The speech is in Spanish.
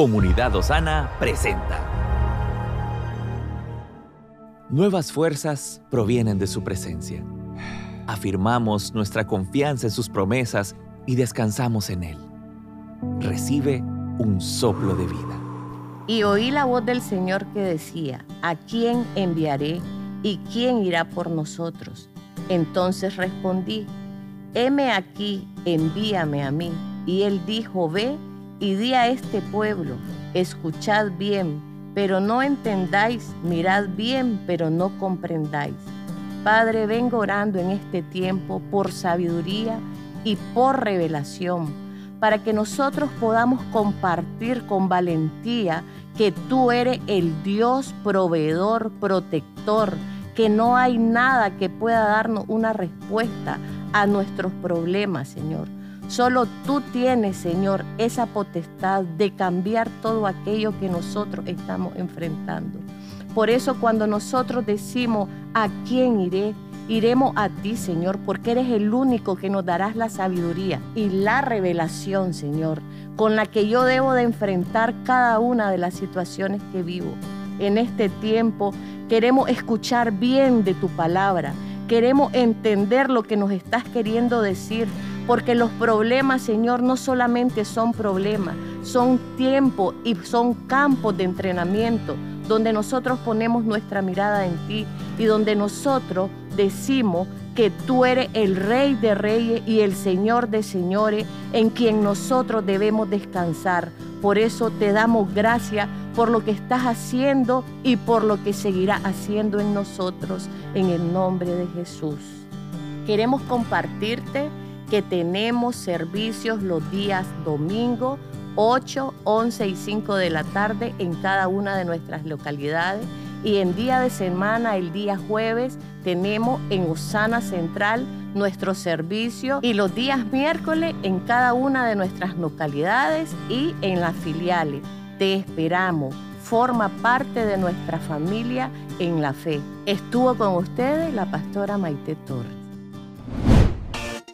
Comunidad Osana presenta. Nuevas fuerzas provienen de su presencia. Afirmamos nuestra confianza en sus promesas y descansamos en Él. Recibe un soplo de vida. Y oí la voz del Señor que decía, ¿a quién enviaré y quién irá por nosotros? Entonces respondí, heme aquí, envíame a mí. Y él dijo, ve y di a este pueblo, escuchad bien, pero no entendáis, mirad bien, pero no comprendáis. Padre, vengo orando en este tiempo por sabiduría y por revelación, para que nosotros podamos compartir con valentía que tú eres el Dios proveedor, protector, que no hay nada que pueda darnos una respuesta a nuestros problemas, Señor. Solo tú tienes, Señor, esa potestad de cambiar todo aquello que nosotros estamos enfrentando. Por eso cuando nosotros decimos, ¿a quién iré? Iremos a ti, Señor, porque eres el único que nos darás la sabiduría y la revelación, Señor, con la que yo debo de enfrentar cada una de las situaciones que vivo. En este tiempo queremos escuchar bien de tu palabra, queremos entender lo que nos estás queriendo decir, porque los problemas, Señor, no solamente son problemas, son tiempo y son campos de entrenamiento donde nosotros ponemos nuestra mirada en ti y donde nosotros decimos que tú eres el Rey de Reyes y el Señor de Señores en quien nosotros debemos descansar. Por eso te damos gracias por lo que estás haciendo y por lo que seguirá haciendo en nosotros en el nombre de Jesús. Queremos compartirte que tenemos servicios los días domingo 8, 11 y 5 de la tarde en cada una de nuestras localidades. Y en día de semana, el día jueves, tenemos en Osana Central nuestro servicio y los días miércoles en cada una de nuestras localidades y en las filiales. Te esperamos. Forma parte de nuestra familia en la fe. Estuvo con ustedes la pastora Maite Torres.